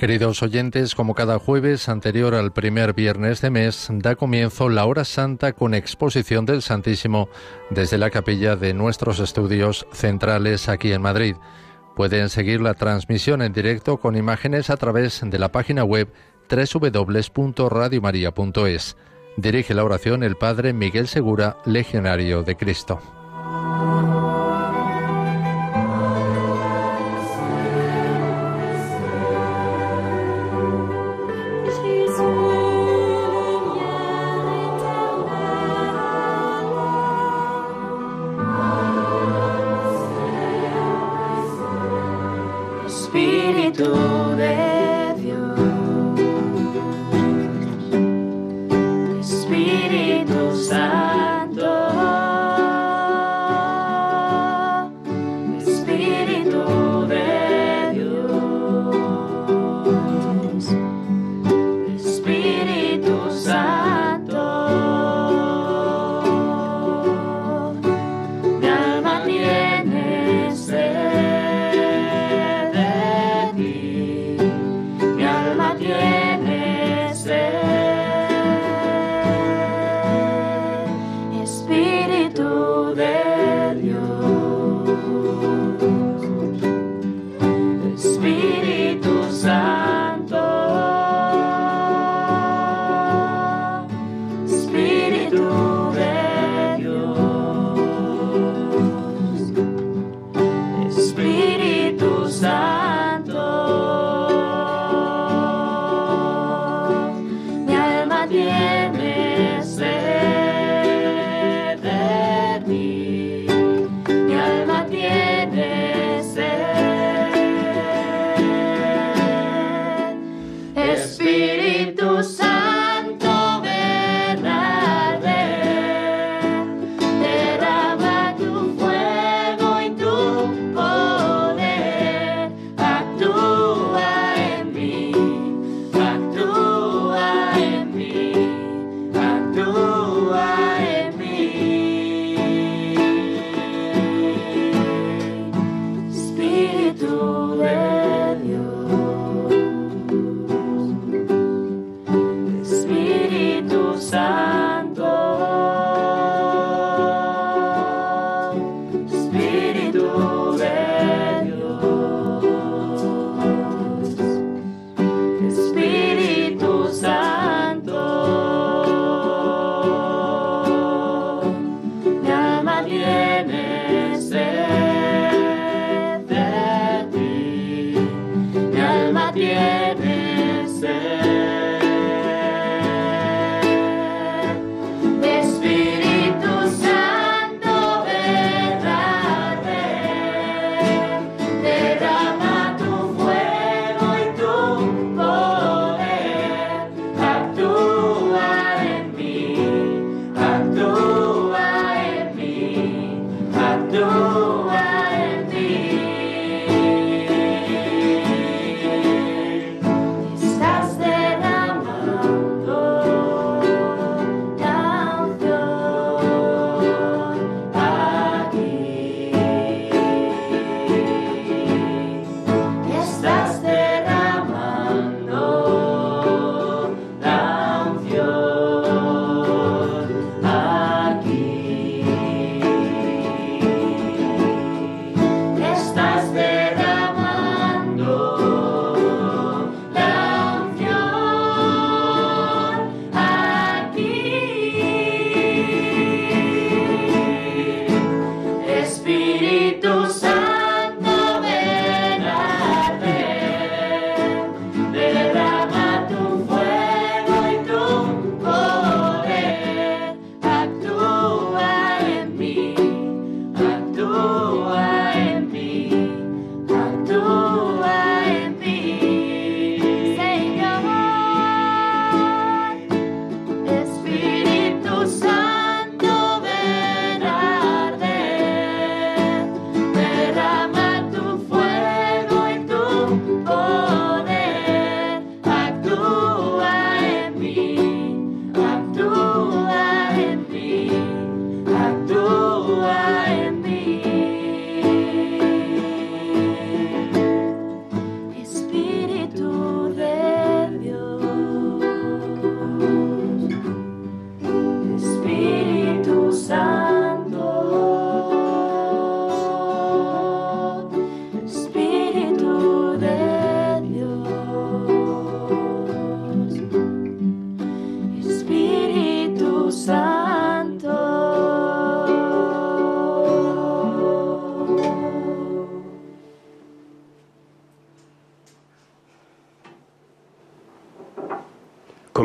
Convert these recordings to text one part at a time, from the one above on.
Queridos oyentes, como cada jueves anterior al primer viernes de mes, da comienzo la hora santa con exposición del Santísimo desde la capilla de nuestros estudios centrales aquí en Madrid. Pueden seguir la transmisión en directo con imágenes a través de la página web www.radiomaria.es. Dirige la oración el Padre Miguel Segura, Legionario de Cristo.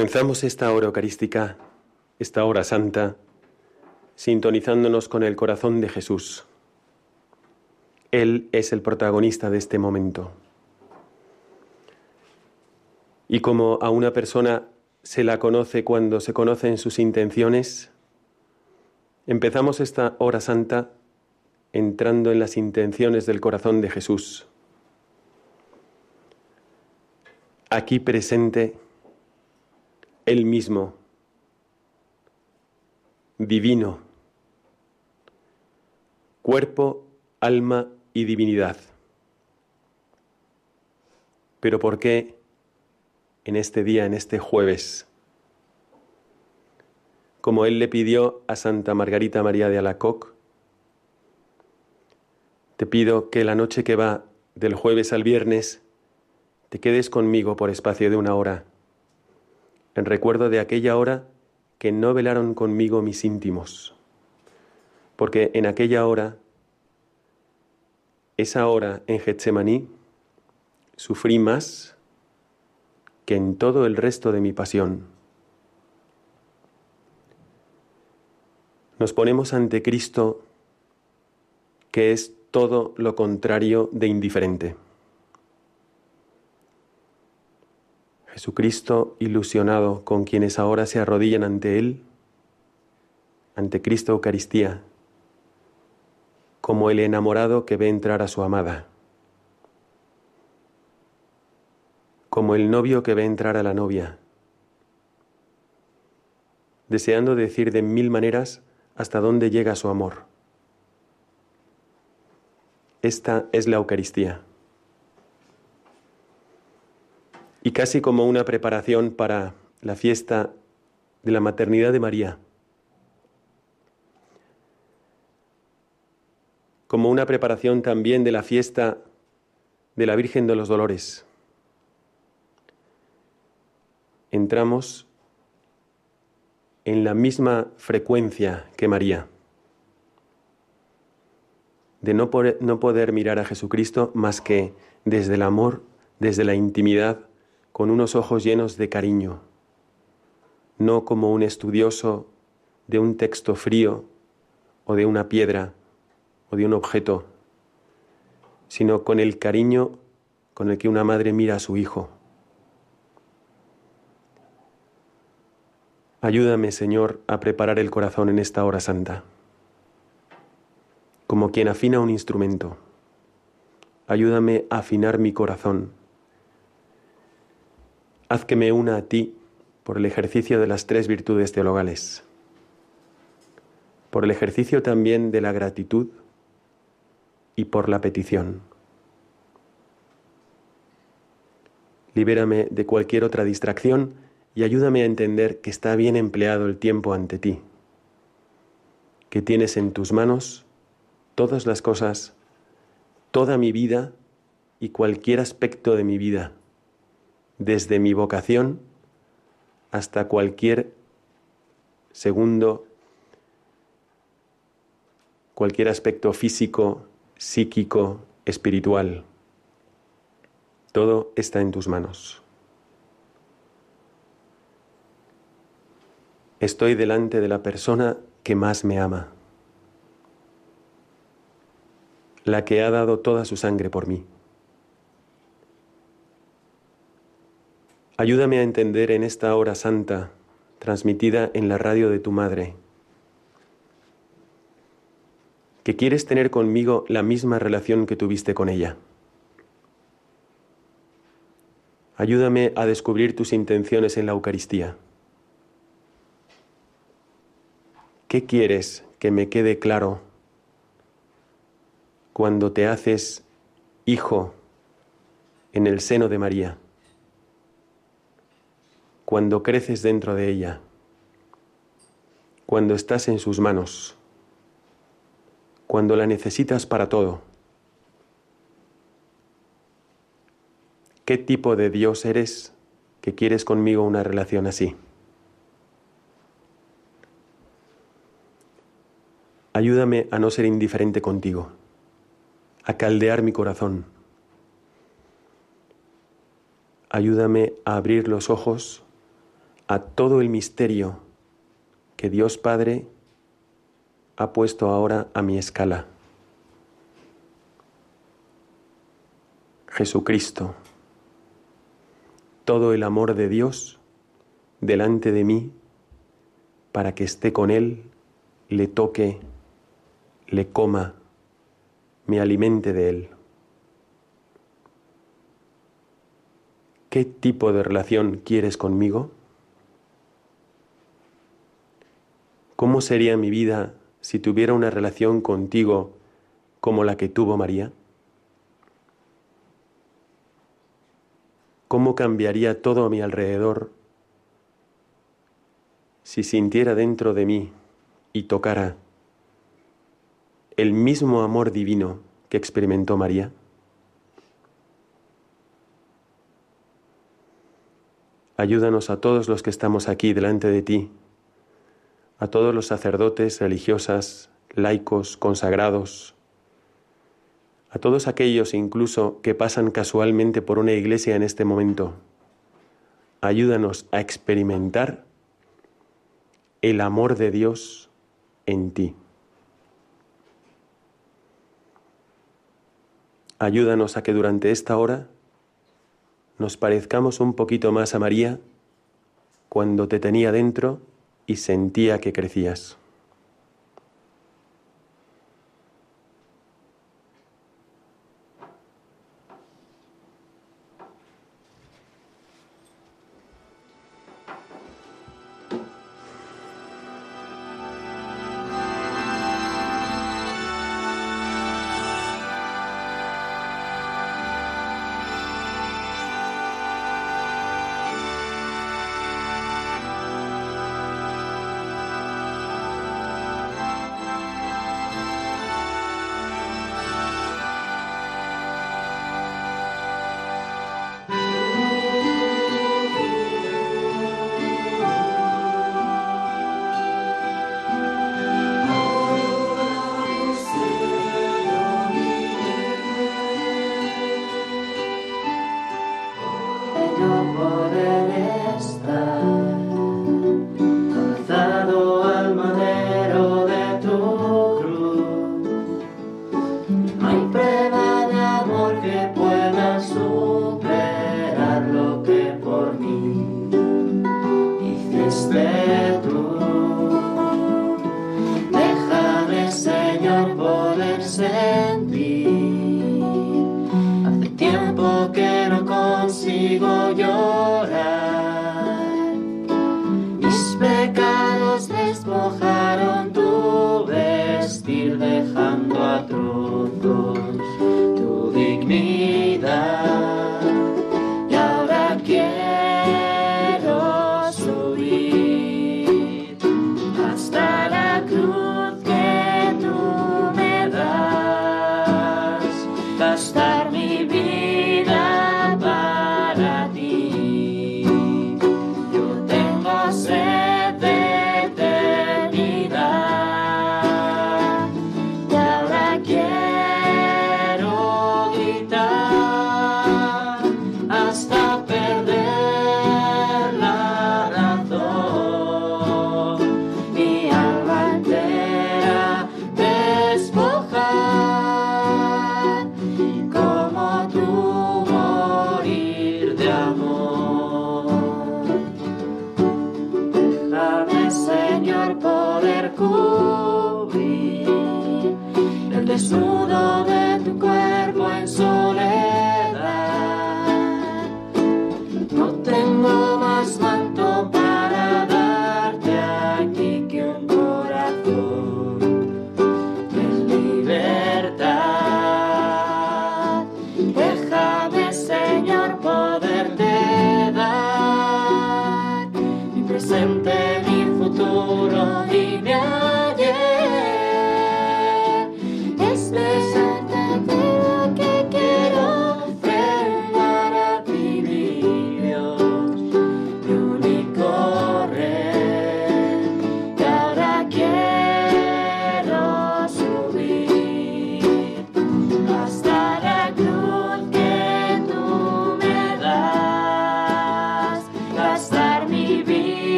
Comenzamos esta hora eucarística, esta hora santa, sintonizándonos con el corazón de Jesús. Él es el protagonista de este momento. Y como a una persona se la conoce cuando se conocen sus intenciones, empezamos esta hora santa entrando en las intenciones del corazón de Jesús. Aquí presente, Él mismo, divino, cuerpo, alma y divinidad. Pero ¿por qué en este día, en este jueves? Como él le pidió a Santa Margarita María de Alacoc, te pido que la noche que va del jueves al viernes te quedes conmigo por espacio de una hora, en recuerdo de aquella hora que no velaron conmigo mis íntimos, porque en aquella hora esa hora en Getsemaní sufrí más que en todo el resto de mi pasión. Nos ponemos ante Cristo que es todo lo contrario de indiferente. Jesucristo ilusionado con quienes ahora se arrodillan ante Él, ante Cristo Eucaristía, como el enamorado que ve entrar a su amada, como el novio que ve entrar a la novia, deseando decir de mil maneras hasta dónde llega su amor. Esta es la Eucaristía. Y casi como una preparación para la fiesta de la maternidad de María. como una preparación también de la fiesta de la Virgen de los Dolores. Entramos en la misma frecuencia que María, de no poder, no poder mirar a Jesucristo más que desde el amor, desde la intimidad, con unos ojos llenos de cariño, no como un estudioso de un texto frío o de una piedra o de un objeto, sino con el cariño con el que una madre mira a su hijo. Ayúdame, Señor, a preparar el corazón en esta hora santa, como quien afina un instrumento. Ayúdame a afinar mi corazón. Haz que me una a ti por el ejercicio de las tres virtudes teologales, por el ejercicio también de la gratitud, y por la petición. Libérame de cualquier otra distracción y ayúdame a entender que está bien empleado el tiempo ante ti, que tienes en tus manos todas las cosas, toda mi vida y cualquier aspecto de mi vida, desde mi vocación hasta cualquier segundo, cualquier aspecto físico, psíquico, espiritual. Todo está en tus manos. Estoy delante de la persona que más me ama, la que ha dado toda su sangre por mí. Ayúdame a entender en esta hora santa, transmitida en la radio de tu madre, que quieres tener conmigo la misma relación que tuviste con ella. Ayúdame a descubrir tus intenciones en la Eucaristía. ¿Qué quieres que me quede claro cuando te haces hijo en el seno de María? Cuando creces dentro de ella, cuando estás en sus manos cuando la necesitas para todo. ¿Qué tipo de Dios eres que quieres conmigo una relación así? Ayúdame a no ser indiferente contigo, a caldear mi corazón. Ayúdame a abrir los ojos, a todo el misterio que Dios Padre ha puesto ahora a mi escala. Jesucristo, todo el amor de Dios delante de mí para que esté con Él, le toque, le coma, me alimente de Él. ¿Qué tipo de relación quieres conmigo? ¿Cómo sería mi vida si tuviera una relación contigo como la que tuvo María? ¿Cómo cambiaría todo a mi alrededor si sintiera dentro de mí y tocara el mismo amor divino que experimentó María? Ayúdanos a todos los que estamos aquí delante de ti, a todos los sacerdotes, religiosas, laicos, consagrados, a todos aquellos incluso que pasan casualmente por una iglesia en este momento. Ayúdanos a experimentar el amor de Dios en ti. Ayúdanos a que durante esta hora nos parezcamos un poquito más a María cuando te tenía dentro y sentía que crecías.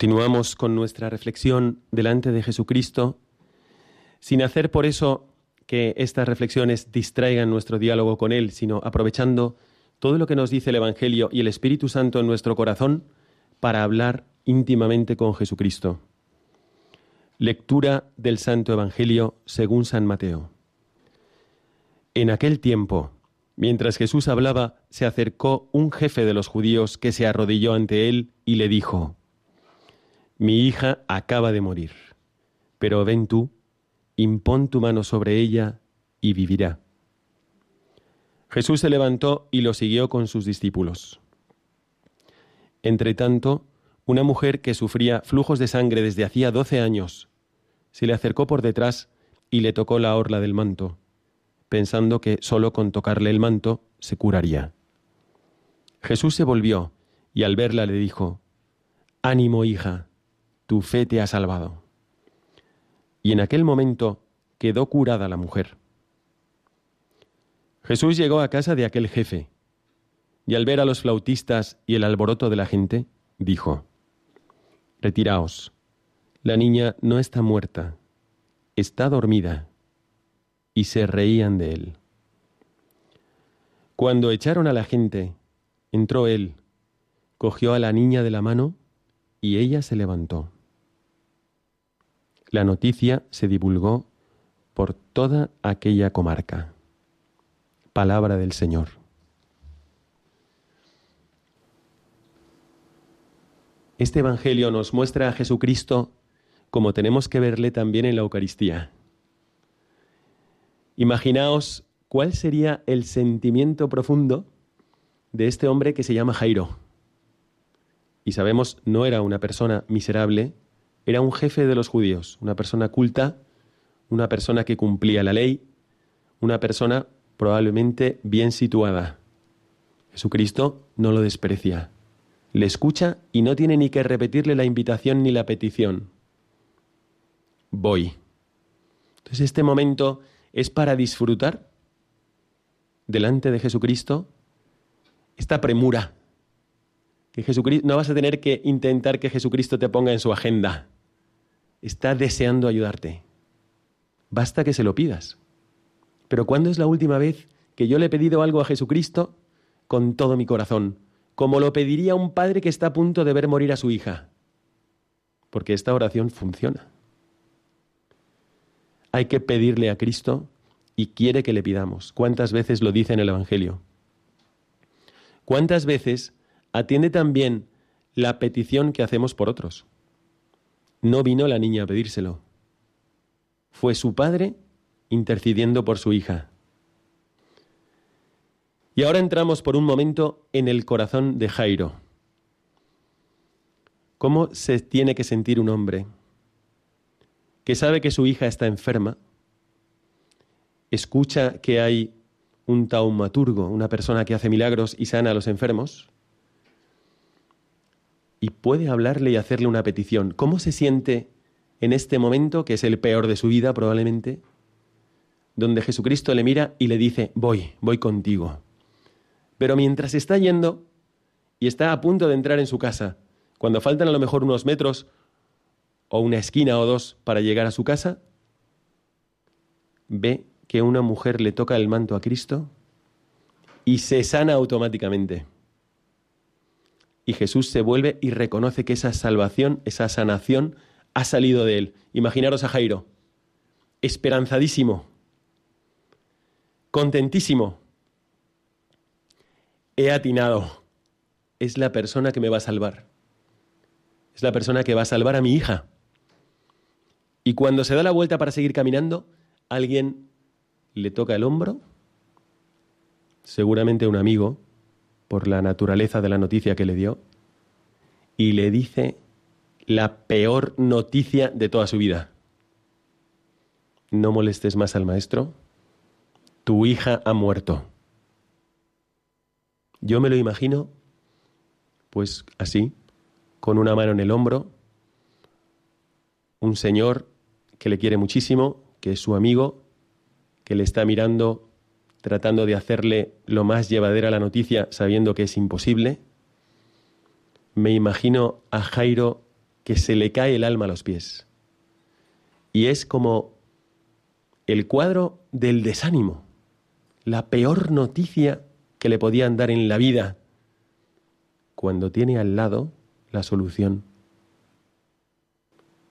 Continuamos con nuestra reflexión delante de Jesucristo, sin hacer por eso que estas reflexiones distraigan nuestro diálogo con Él, sino aprovechando todo lo que nos dice el Evangelio y el Espíritu Santo en nuestro corazón para hablar íntimamente con Jesucristo. Lectura del Santo Evangelio según San Mateo. En aquel tiempo, mientras Jesús hablaba, se acercó un jefe de los judíos que se arrodilló ante él y le dijo, mi hija acaba de morir, pero ven tú, impón tu mano sobre ella y vivirá. Jesús se levantó y lo siguió con sus discípulos. Entretanto, una mujer que sufría flujos de sangre desde hacía doce años se le acercó por detrás y le tocó la orla del manto, pensando que sólo con tocarle el manto se curaría. Jesús se volvió y al verla le dijo, Ánimo, hija, tu fe te ha salvado. Y en aquel momento quedó curada la mujer. Jesús llegó a casa de aquel jefe, y al ver a los flautistas y el alboroto de la gente, dijo, Retiraos, la niña no está muerta, está dormida. Y se reían de él. Cuando echaron a la gente, entró él, cogió a la niña de la mano y ella se levantó. La noticia se divulgó por toda aquella comarca. Palabra del Señor. Este Evangelio nos muestra a Jesucristo como tenemos que verle también en la Eucaristía. Imaginaos cuál sería el sentimiento profundo de este hombre que se llama Jairo. Y sabemos, no era una persona miserable, era un jefe de los judíos, una persona culta, una persona que cumplía la ley, una persona probablemente bien situada. Jesucristo no lo desprecia. Le escucha y no tiene ni que repetirle la invitación ni la petición. Voy. Entonces este momento es para disfrutar delante de Jesucristo esta premura. Que Jesucristo no vas a tener que intentar que Jesucristo te ponga en su agenda está deseando ayudarte. Basta que se lo pidas. Pero ¿cuándo es la última vez que yo le he pedido algo a Jesucristo con todo mi corazón? Como lo pediría un padre que está a punto de ver morir a su hija. Porque esta oración funciona. Hay que pedirle a Cristo y quiere que le pidamos. ¿Cuántas veces lo dice en el Evangelio? ¿Cuántas veces atiende también la petición que hacemos por otros? No vino la niña a pedírselo. Fue su padre intercediendo por su hija. Y ahora entramos por un momento en el corazón de Jairo. ¿Cómo se tiene que sentir un hombre que sabe que su hija está enferma, escucha que hay un taumaturgo, una persona que hace milagros y sana a los enfermos, y puede hablarle y hacerle una petición. ¿Cómo se siente en este momento, que es el peor de su vida probablemente, donde Jesucristo le mira y le dice, voy, voy contigo. Pero mientras está yendo y está a punto de entrar en su casa, cuando faltan a lo mejor unos metros o una esquina o dos para llegar a su casa, ve que una mujer le toca el manto a Cristo y se sana automáticamente. Y Jesús se vuelve y reconoce que esa salvación, esa sanación, ha salido de él. Imaginaros a Jairo, esperanzadísimo, contentísimo. He atinado. Es la persona que me va a salvar. Es la persona que va a salvar a mi hija. Y cuando se da la vuelta para seguir caminando, alguien le toca el hombro, seguramente un amigo, por la naturaleza de la noticia que le dio, y le dice la peor noticia de toda su vida. No molestes más al maestro, tu hija ha muerto. Yo me lo imagino, pues así, con una mano en el hombro, un señor que le quiere muchísimo, que es su amigo, que le está mirando tratando de hacerle lo más llevadera la noticia sabiendo que es imposible. Me imagino a Jairo que se le cae el alma a los pies. Y es como el cuadro del desánimo, la peor noticia que le podían dar en la vida, cuando tiene al lado la solución.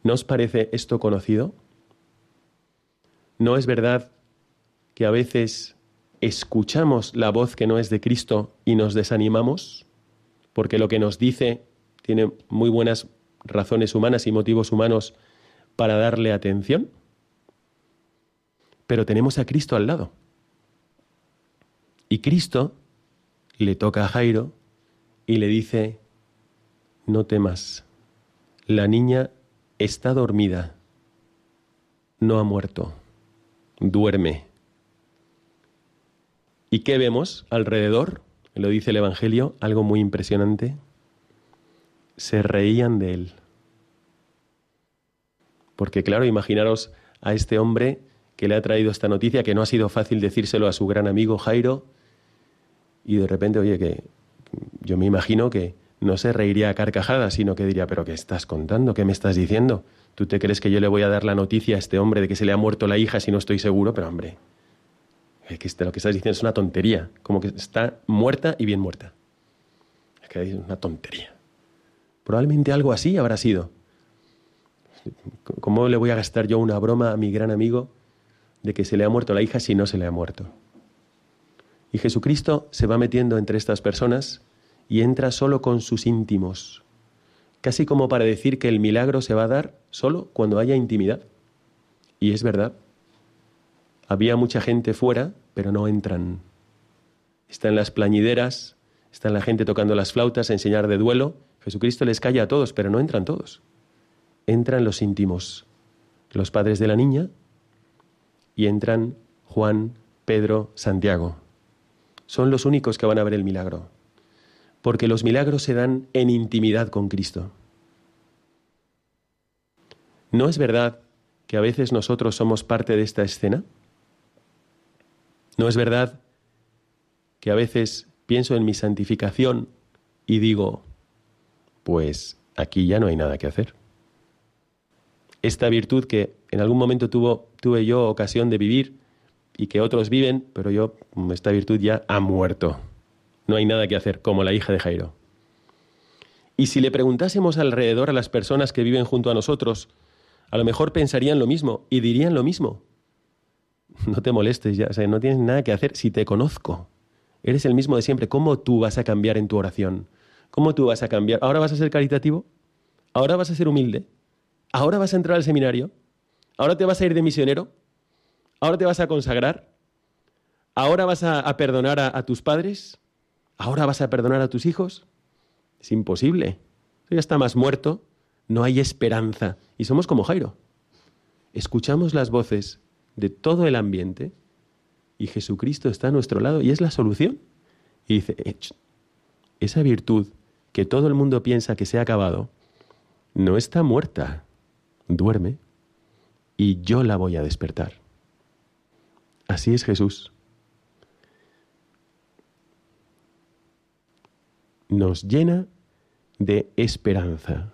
¿No os parece esto conocido? ¿No es verdad que a veces escuchamos la voz que no es de Cristo y nos desanimamos? Porque lo que nos dice tiene muy buenas razones humanas y motivos humanos para darle atención. Pero tenemos a Cristo al lado. Y Cristo le toca a Jairo y le dice, no temas, la niña está dormida, no ha muerto, duerme. ¿Y qué vemos alrededor? Lo dice el Evangelio, algo muy impresionante. Se reían de él. Porque claro, imaginaros a este hombre que le ha traído esta noticia, que no ha sido fácil decírselo a su gran amigo Jairo, y de repente, oye, que yo me imagino que no se reiría a carcajadas, sino que diría, pero ¿qué estás contando? ¿Qué me estás diciendo? ¿Tú te crees que yo le voy a dar la noticia a este hombre de que se le ha muerto la hija si no estoy seguro? Pero hombre, es que lo que estás diciendo es una tontería, como que está muerta y bien muerta. Es que es una tontería. Probablemente algo así habrá sido. ¿Cómo le voy a gastar yo una broma a mi gran amigo de que se le ha muerto la hija si no se le ha muerto? Y Jesucristo se va metiendo entre estas personas y entra solo con sus íntimos, casi como para decir que el milagro se va a dar solo cuando haya intimidad. Y es verdad. Había mucha gente fuera, pero no entran. Están las plañideras, están la gente tocando las flautas a enseñar de duelo. Jesucristo les calla a todos, pero no entran todos. Entran los íntimos, los padres de la niña, y entran Juan, Pedro, Santiago son los únicos que van a ver el milagro, porque los milagros se dan en intimidad con Cristo. ¿No es verdad que a veces nosotros somos parte de esta escena? ¿No es verdad que a veces pienso en mi santificación y digo, pues aquí ya no hay nada que hacer? Esta virtud que en algún momento tuvo, tuve yo ocasión de vivir y que otros viven, pero yo, esta virtud ya ha muerto. No hay nada que hacer, como la hija de Jairo. Y si le preguntásemos alrededor a las personas que viven junto a nosotros, a lo mejor pensarían lo mismo y dirían lo mismo. No te molestes ya, o sea, no tienes nada que hacer si te conozco. Eres el mismo de siempre. ¿Cómo tú vas a cambiar en tu oración? ¿Cómo tú vas a cambiar? ¿Ahora vas a ser caritativo? ¿Ahora vas a ser humilde? ¿Ahora vas a entrar al seminario? ¿Ahora te vas a ir de misionero? ¿Ahora te vas a consagrar? ¿Ahora vas a, perdonar a, tus padres? ¿Ahora vas a perdonar a tus hijos? Es imposible. ya está más muerto. No hay esperanza. Y somos como Jairo. Escuchamos las voces de todo el ambiente y Jesucristo está a nuestro lado y es la solución. Y dice, esa virtud que todo el mundo piensa que se ha acabado, no está muerta, duerme y yo la voy a despertar. Así es Jesús. Nos llena de esperanza.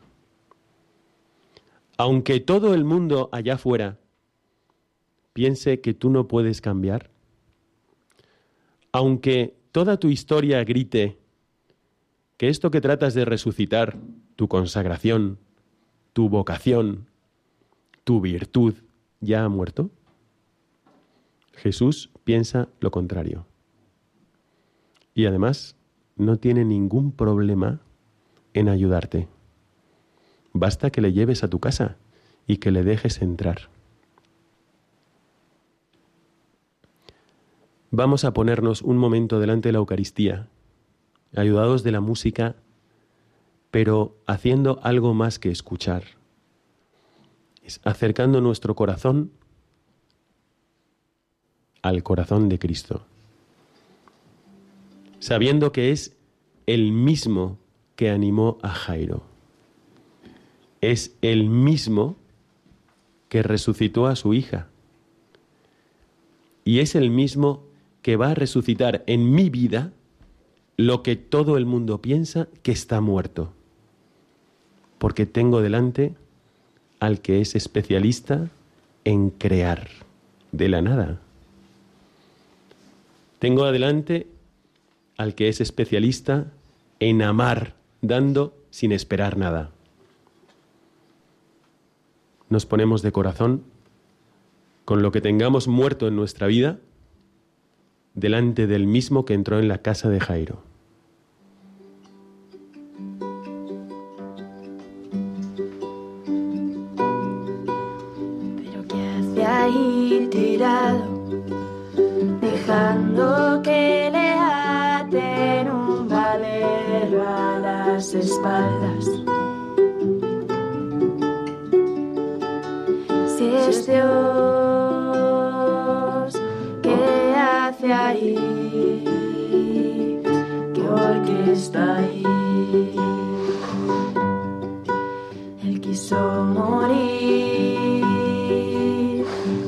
Aunque todo el mundo allá afuera piense que tú no puedes cambiar, aunque toda tu historia grite que esto que tratas de resucitar, tu consagración, tu vocación, tu virtud, ya ha muerto, Jesús piensa lo contrario. Y además no tiene ningún problema en ayudarte. Basta que le lleves a tu casa y que le dejes entrar. Vamos a ponernos un momento delante de la Eucaristía, ayudados de la música, pero haciendo algo más que escuchar, acercando nuestro corazón al corazón de Cristo, sabiendo que es el mismo que animó a Jairo. Es el mismo que resucitó a su hija. Y es el mismo que va a resucitar en mi vida lo que todo el mundo piensa que está muerto. porque tengo delante al que es especialista en crear de la nada. Tengo adelante al que es especialista en amar, dando sin esperar nada. Nos ponemos de corazón con lo que tengamos muerto en nuestra vida delante del mismo que entró en la casa de Jairo. Pero ¿qué hace ahí tirado, dejando que le aten un valero a las espaldas? Si es Dios, ¿Qué está ahí? Él quiso morir,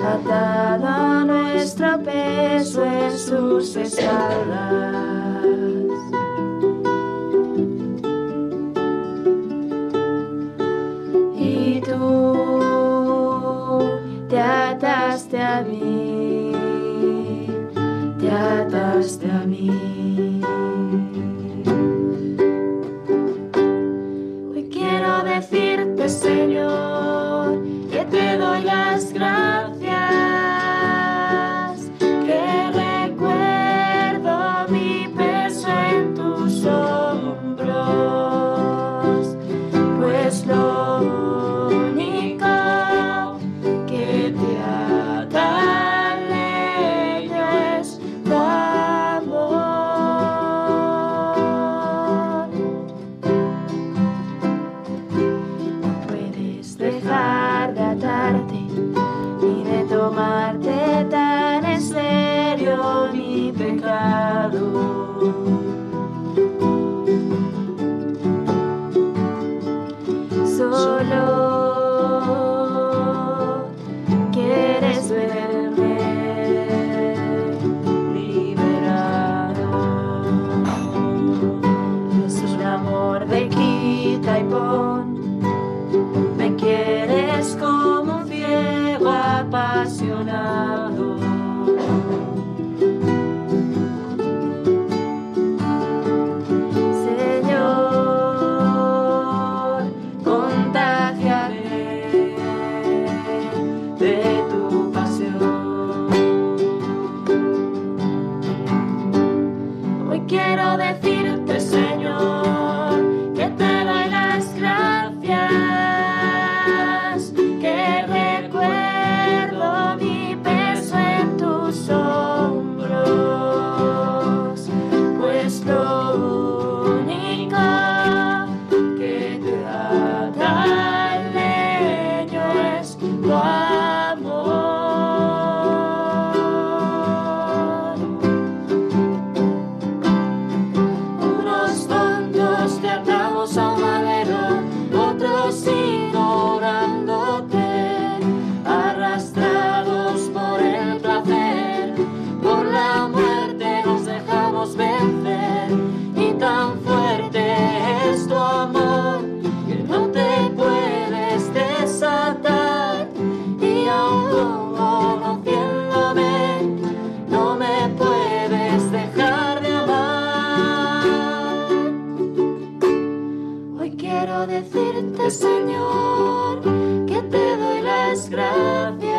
atado a nuestro peso en sus espaldas. Decirte, decirte, Señor, que te doy las gracias,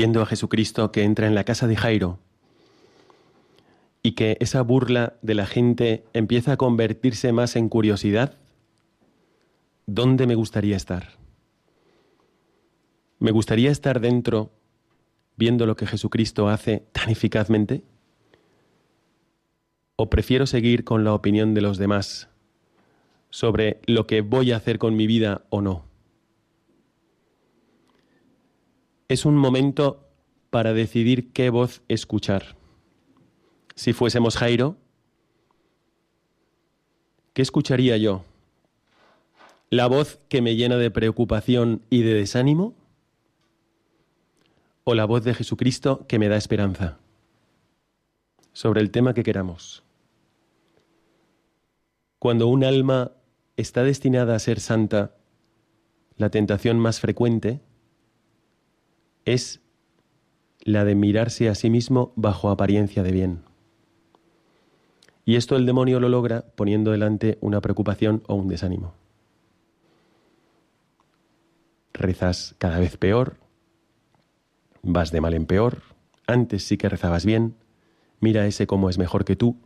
viendo a Jesucristo que entra en la casa de Jairo y que esa burla de la gente empieza a convertirse más en curiosidad, ¿dónde me gustaría estar? ¿Me gustaría estar dentro viendo lo que Jesucristo hace tan eficazmente? ¿O prefiero seguir con la opinión de los demás sobre lo que voy a hacer con mi vida o no? Es un momento para decidir qué voz escuchar. Si fuésemos Jairo, ¿qué escucharía yo? ¿La voz que me llena de preocupación y de desánimo? ¿O la voz de Jesucristo que me da esperanza? Sobre el tema que queramos. Cuando un alma está destinada a ser santa, la tentación más frecuente es la de mirarse a sí mismo bajo apariencia de bien. Y esto el demonio lo logra poniendo delante una preocupación o un desánimo. Rezas cada vez peor, vas de mal en peor, antes sí que rezabas bien, mira ese cómo es mejor que tú,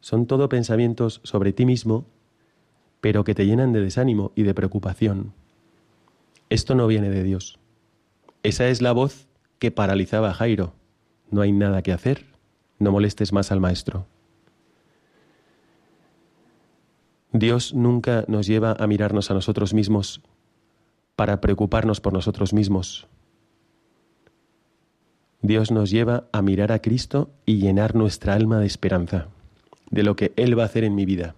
son todo pensamientos sobre ti mismo, pero que te llenan de desánimo y de preocupación. Esto no viene de Dios. Esa es la voz que paralizaba a Jairo. No hay nada que hacer, no molestes más al maestro. Dios nunca nos lleva a mirarnos a nosotros mismos para preocuparnos por nosotros mismos. Dios nos lleva a mirar a Cristo y llenar nuestra alma de esperanza de lo que Él va a hacer en mi vida.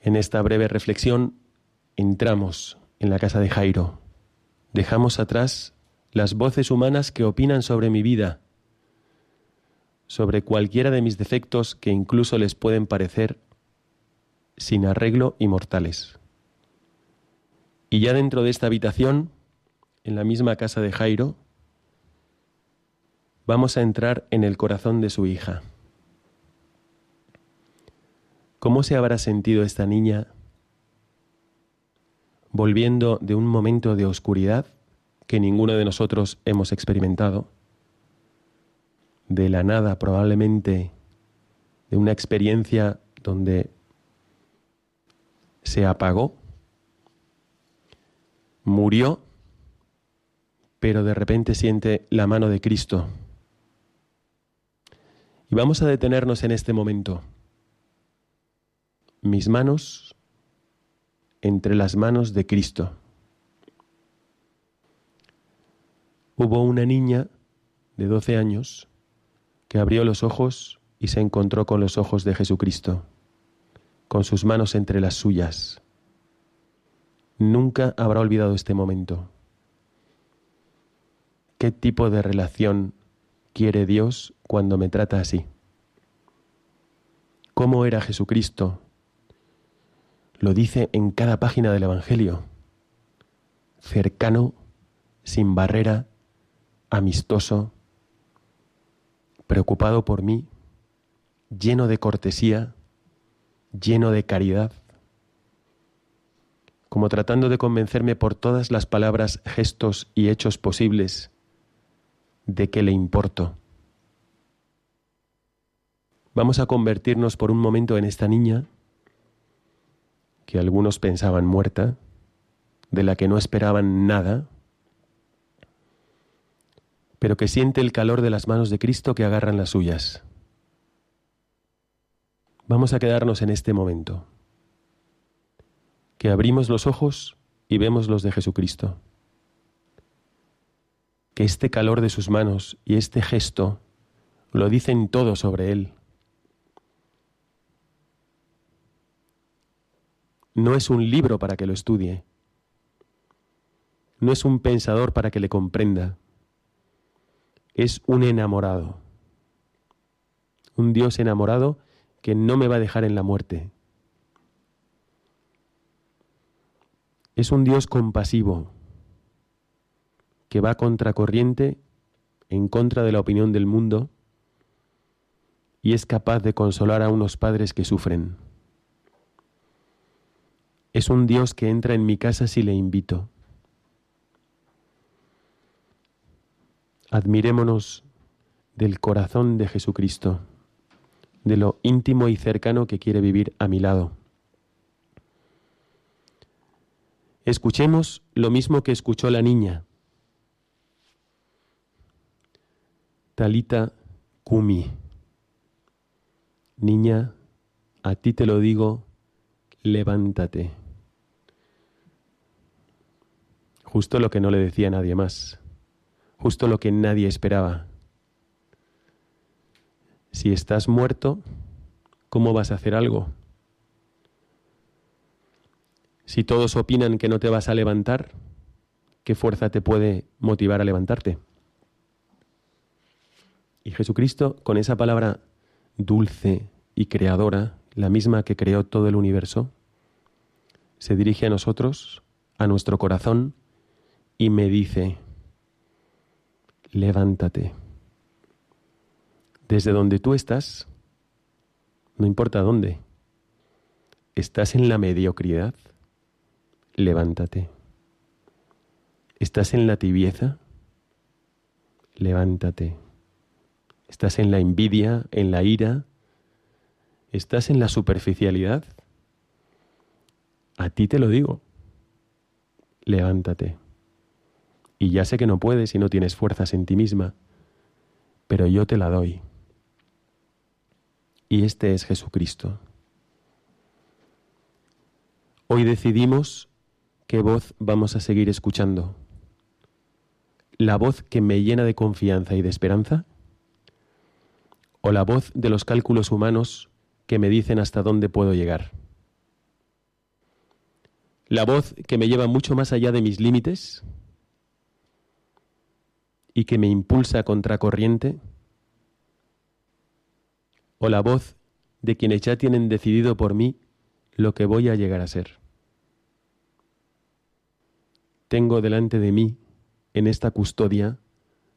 En esta breve reflexión entramos en la casa de Jairo. Dejamos atrás las voces humanas que opinan sobre mi vida, sobre cualquiera de mis defectos que incluso les pueden parecer sin arreglo y mortales. Y ya dentro de esta habitación, en la misma casa de Jairo, vamos a entrar en el corazón de su hija. ¿Cómo se habrá sentido esta niña volviendo de un momento de oscuridad que ninguno de nosotros hemos experimentado? De la nada, probablemente, de una experiencia donde se apagó, murió, pero de repente siente la mano de Cristo y vamos a detenernos en este momento. Mis manos entre las manos de Cristo. Hubo una niña de 12 años que abrió los ojos y se encontró con los ojos de Jesucristo, con sus manos entre las suyas. Nunca habrá olvidado este momento. ¿Qué tipo de relación quiere Dios cuando me trata así? ¿Cómo era Jesucristo? Lo dice en cada página del Evangelio. Cercano, sin barrera, amistoso, preocupado por mí, lleno de cortesía, lleno de caridad, como tratando de convencerme por todas las palabras, gestos y hechos posibles de que le importo. Vamos a convertirnos por un momento en esta niña que algunos pensaban muerta, de la que no esperaban nada, pero que siente el calor de las manos de Cristo que agarran las suyas. Vamos a quedarnos en este momento, que abrimos los ojos y vemos los de Jesucristo que este calor de sus manos y este gesto lo dicen todo sobre él. No es un libro para que lo estudie. No es un pensador para que le comprenda. Es un enamorado. Un Dios enamorado que no me va a dejar en la muerte. Es un Dios compasivo, que va contracorriente, en contra de la opinión del mundo, y es capaz de consolar a unos padres que sufren. Es un Dios que entra en mi casa si le invito. Admirémonos del corazón de Jesucristo, de lo íntimo y cercano que quiere vivir a mi lado. Escuchemos lo mismo que escuchó la niña. Talita Kumi. Niña, a ti te lo digo, levántate. Justo lo que no le decía nadie más, justo lo que nadie esperaba. Si estás muerto, ¿cómo vas a hacer algo? Si todos opinan que no te vas a levantar, ¿qué fuerza te puede motivar a levantarte? Y Jesucristo, con esa palabra dulce y creadora, la misma que creó todo el universo, se dirige a nosotros, a nuestro corazón, y me dice, levántate. Desde donde tú estás, no importa dónde, estás en la mediocridad, levántate. ¿Estás en la tibieza? Levántate. ¿Estás en la envidia, en la ira? ¿Estás en la superficialidad? A ti te lo digo. Levántate. Y ya sé que no puedes y no tienes fuerzas en ti misma, pero yo te la doy. Y este es Jesucristo. Hoy decidimos qué voz vamos a seguir escuchando. ¿La voz que me llena de confianza y de esperanza? ¿O la voz de los cálculos humanos que me dicen hasta dónde puedo llegar? ¿La voz que me lleva mucho más allá de mis límites? Y que me impulsa contracorriente? ¿O la voz de quienes ya tienen decidido por mí lo que voy a llegar a ser? Tengo delante de mí, en esta custodia,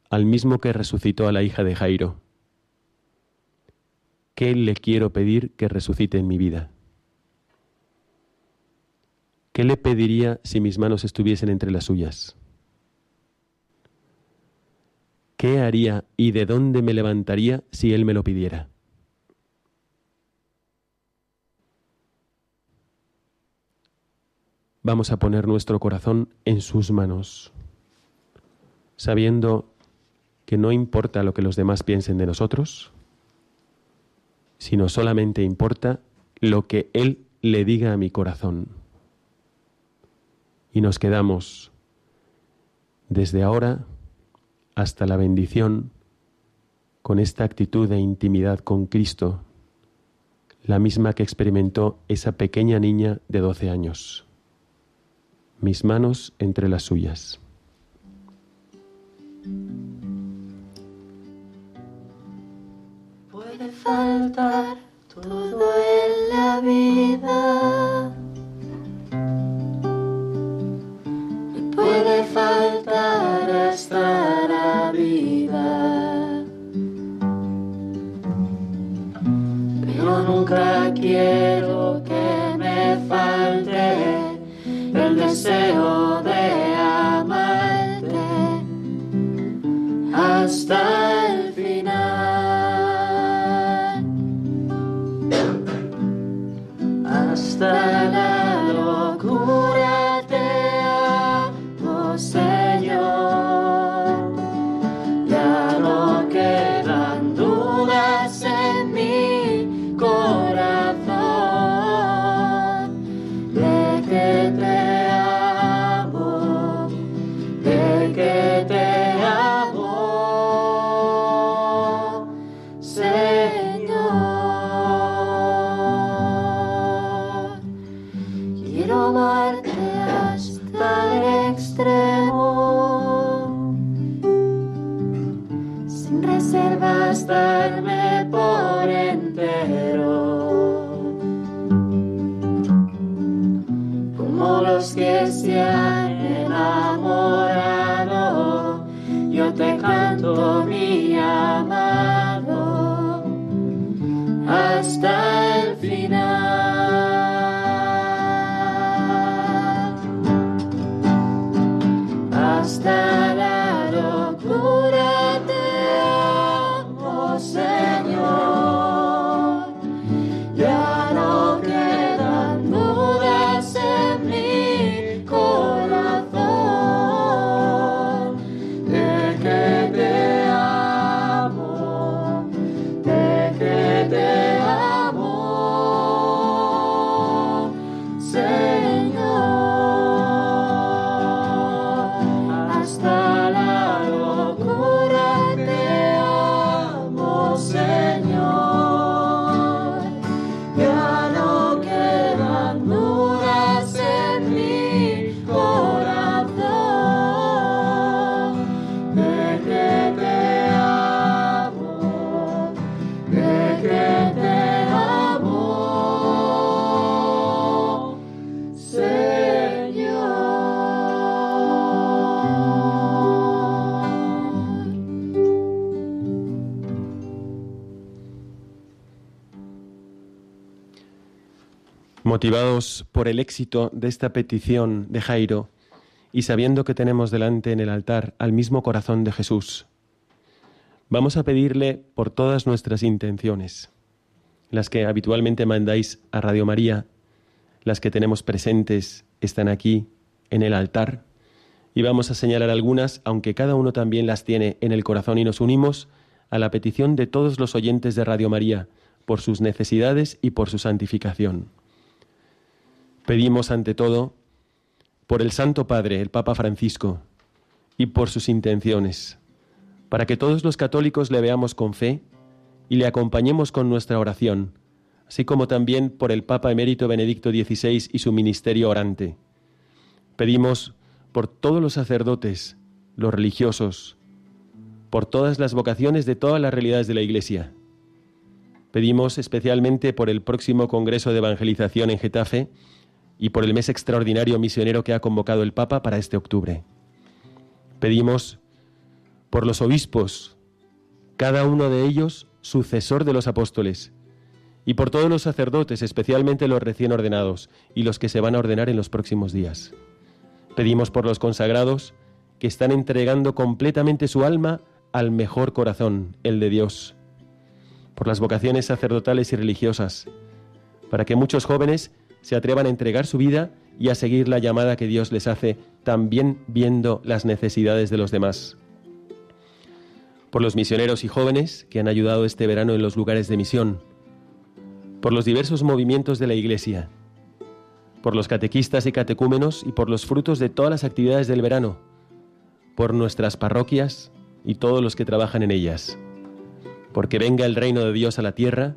al mismo que resucitó a la hija de Jairo. ¿Qué le quiero pedir que resucite en mi vida? ¿Qué le pediría si mis manos estuviesen entre las suyas? ¿Qué haría y de dónde me levantaría si Él me lo pidiera? Vamos a poner nuestro corazón en sus manos, sabiendo que no importa lo que los demás piensen de nosotros, sino solamente importa lo que Él le diga a mi corazón. Y nos quedamos desde ahora hasta la bendición con esta actitud de intimidad con Cristo, la misma que experimentó esa pequeña niña de 12 años. Mis manos entre las suyas. Puede faltar todo en la vida. puede faltar hasta Nunca quiero que me falte el deseo de amarte. Hasta los que se han enamorado, yo te canto mi amado. Hasta Motivados por el éxito de esta petición de Jairo y sabiendo que tenemos delante en el altar al mismo corazón de Jesús, vamos a pedirle por todas nuestras intenciones, las que habitualmente mandáis a Radio María, las que tenemos presentes están aquí en el altar, y vamos a señalar algunas, aunque cada uno también las tiene en el corazón y nos unimos a la petición de todos los oyentes de Radio María, por sus necesidades y por su santificación. Pedimos ante todo por el Santo Padre, el Papa Francisco, y por sus intenciones, para que todos los católicos le veamos con fe y le acompañemos con nuestra oración, así como también por el Papa emérito Benedicto XVI y su ministerio orante. Pedimos por todos los sacerdotes, los religiosos, por todas las vocaciones de todas las realidades de la Iglesia. Pedimos especialmente por el próximo Congreso de Evangelización en Getafe, y por el mes extraordinario misionero que ha convocado el Papa para este octubre. Pedimos por los obispos, cada uno de ellos sucesor de los apóstoles, y por todos los sacerdotes, especialmente los recién ordenados y los que se van a ordenar en los próximos días. Pedimos por los consagrados que están entregando completamente su alma al mejor corazón, el de Dios, por las vocaciones sacerdotales y religiosas, para que muchos jóvenes se atrevan a entregar su vida y a seguir la llamada que Dios les hace, también viendo las necesidades de los demás. Por los misioneros y jóvenes que han ayudado este verano en los lugares de misión, por los diversos movimientos de la Iglesia, por los catequistas y catecúmenos y por los frutos de todas las actividades del verano, por nuestras parroquias y todos los que trabajan en ellas, porque venga el reino de Dios a la tierra,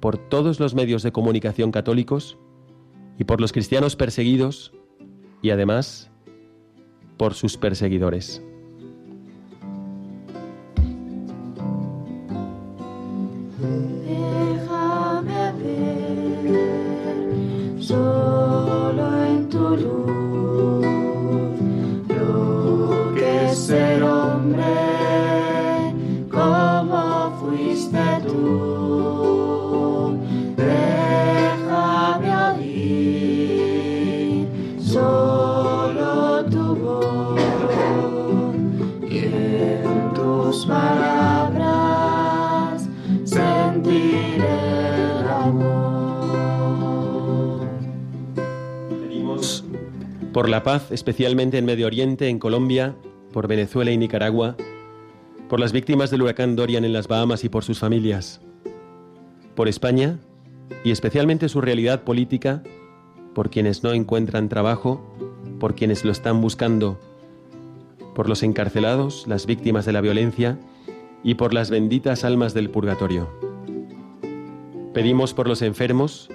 por todos los medios de comunicación católicos, y por los cristianos perseguidos y además por sus perseguidores. Por la paz, especialmente en Medio Oriente, en Colombia, por Venezuela y Nicaragua, por las víctimas del huracán Dorian en las Bahamas y por sus familias, por España y especialmente su realidad política, por quienes no encuentran trabajo, por quienes lo están buscando, por los encarcelados, las víctimas de la violencia y por las benditas almas del purgatorio. Pedimos por los enfermos,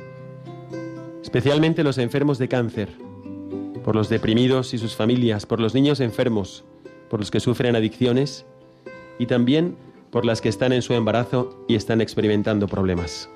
especialmente los enfermos de cáncer, por los deprimidos y sus familias, por los niños enfermos, por los que sufren adicciones y también por las que están en su embarazo y están experimentando problemas.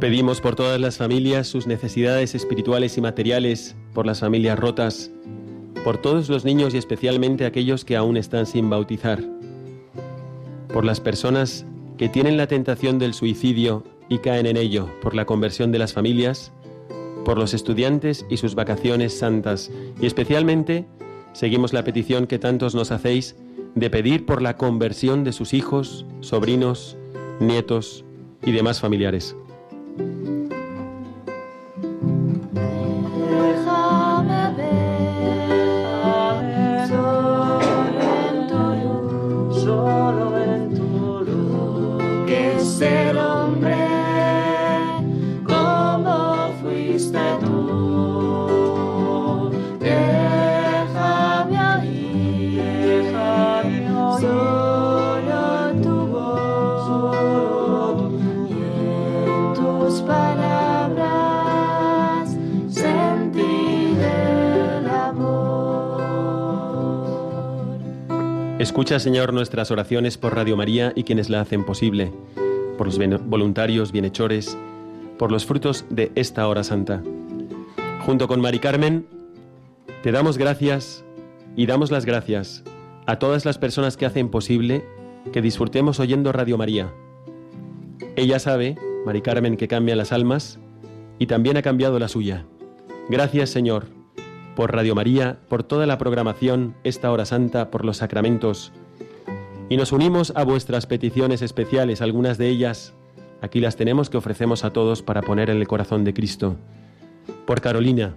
Pedimos por todas las familias sus necesidades espirituales y materiales, por las familias rotas, por todos los niños y especialmente aquellos que aún están sin bautizar, por las personas que tienen la tentación del suicidio y caen en ello, por la conversión de las familias, por los estudiantes y sus vacaciones santas, y especialmente seguimos la petición que tantos nos hacéis de pedir por la conversión de sus hijos, sobrinos, nietos y demás familiares. thank you Escucha, Señor, nuestras oraciones por Radio María y quienes la hacen posible, por los voluntarios, bienhechores, por los frutos de esta hora santa. Junto con Mari Carmen, te damos gracias y damos las gracias a todas las personas que hacen posible que disfrutemos oyendo Radio María. Ella sabe, Mari Carmen, que cambia las almas y también ha cambiado la suya. Gracias, Señor, por Radio María, por toda la programación, esta hora santa, por los sacramentos. Y nos unimos a vuestras peticiones especiales, algunas de ellas aquí las tenemos que ofrecemos a todos para poner en el corazón de Cristo. Por Carolina,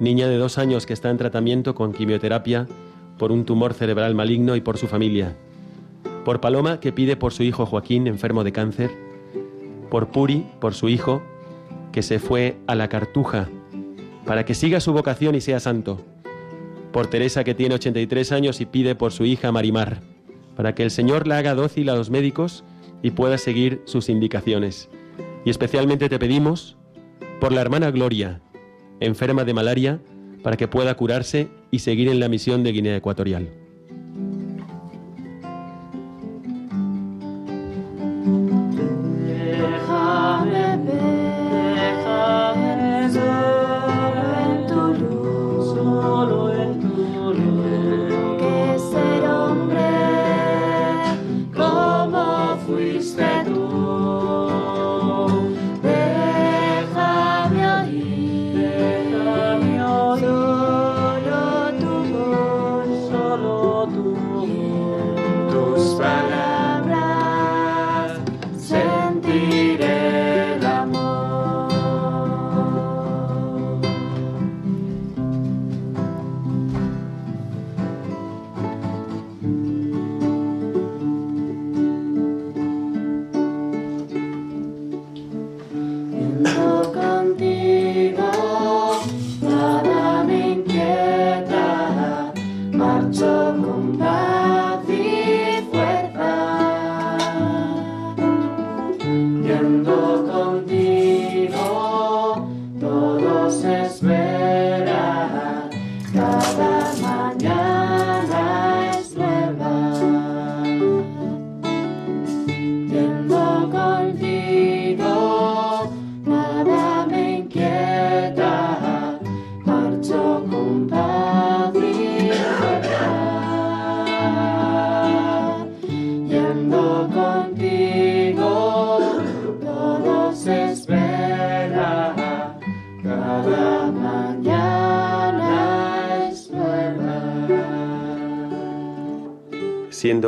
niña de dos años que está en tratamiento con quimioterapia por un tumor cerebral maligno y por su familia. Por Paloma, que pide por su hijo Joaquín, enfermo de cáncer. Por Puri, por su hijo, que se fue a la cartuja para que siga su vocación y sea santo. Por Teresa que tiene 83 años y pide por su hija Marimar, para que el Señor la haga dócil a los médicos y pueda seguir sus indicaciones. Y especialmente te pedimos por la hermana Gloria, enferma de malaria, para que pueda curarse y seguir en la misión de Guinea Ecuatorial.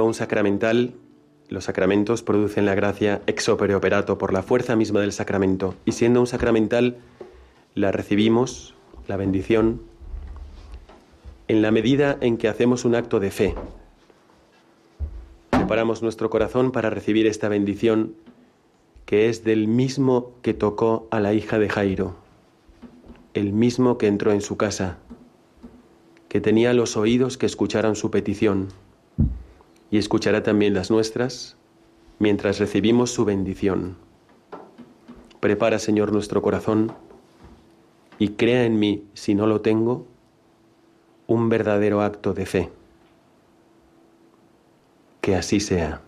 Un sacramental, los sacramentos producen la gracia ex opere operato por la fuerza misma del sacramento. Y siendo un sacramental, la recibimos, la bendición, en la medida en que hacemos un acto de fe. Preparamos nuestro corazón para recibir esta bendición que es del mismo que tocó a la hija de Jairo, el mismo que entró en su casa, que tenía los oídos que escucharon su petición y escuchará también las nuestras mientras recibimos su bendición. Prepara, Señor, nuestro corazón y crea en mí, si no lo tengo, un verdadero acto de fe. Que así sea.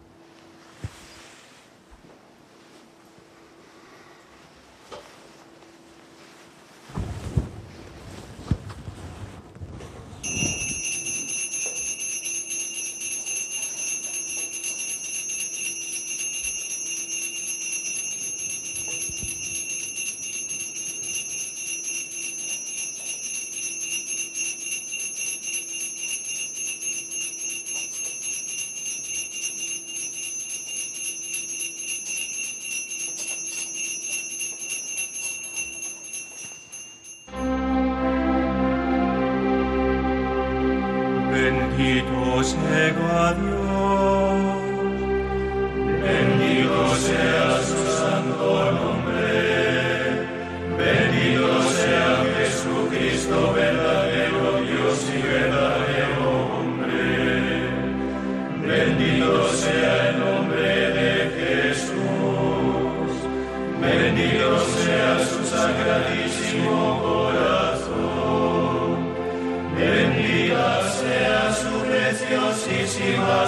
큰 기도새가 되어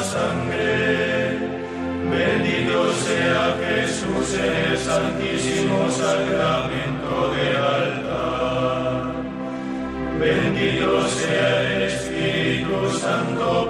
sangre. Bendito sea Jesús en el santísimo sacramento del altar. Bendito sea el Espíritu Santo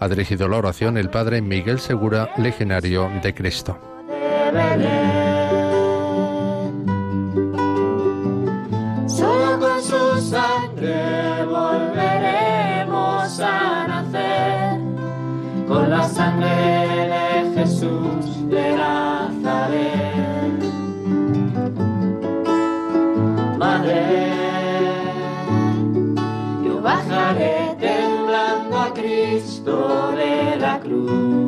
Ha dirigido la oración el Padre Miguel Segura, legionario de Cristo. Solo con su sangre volveremos a nacer, con la sangre de Jesús de Nazaret. yo bajaré you.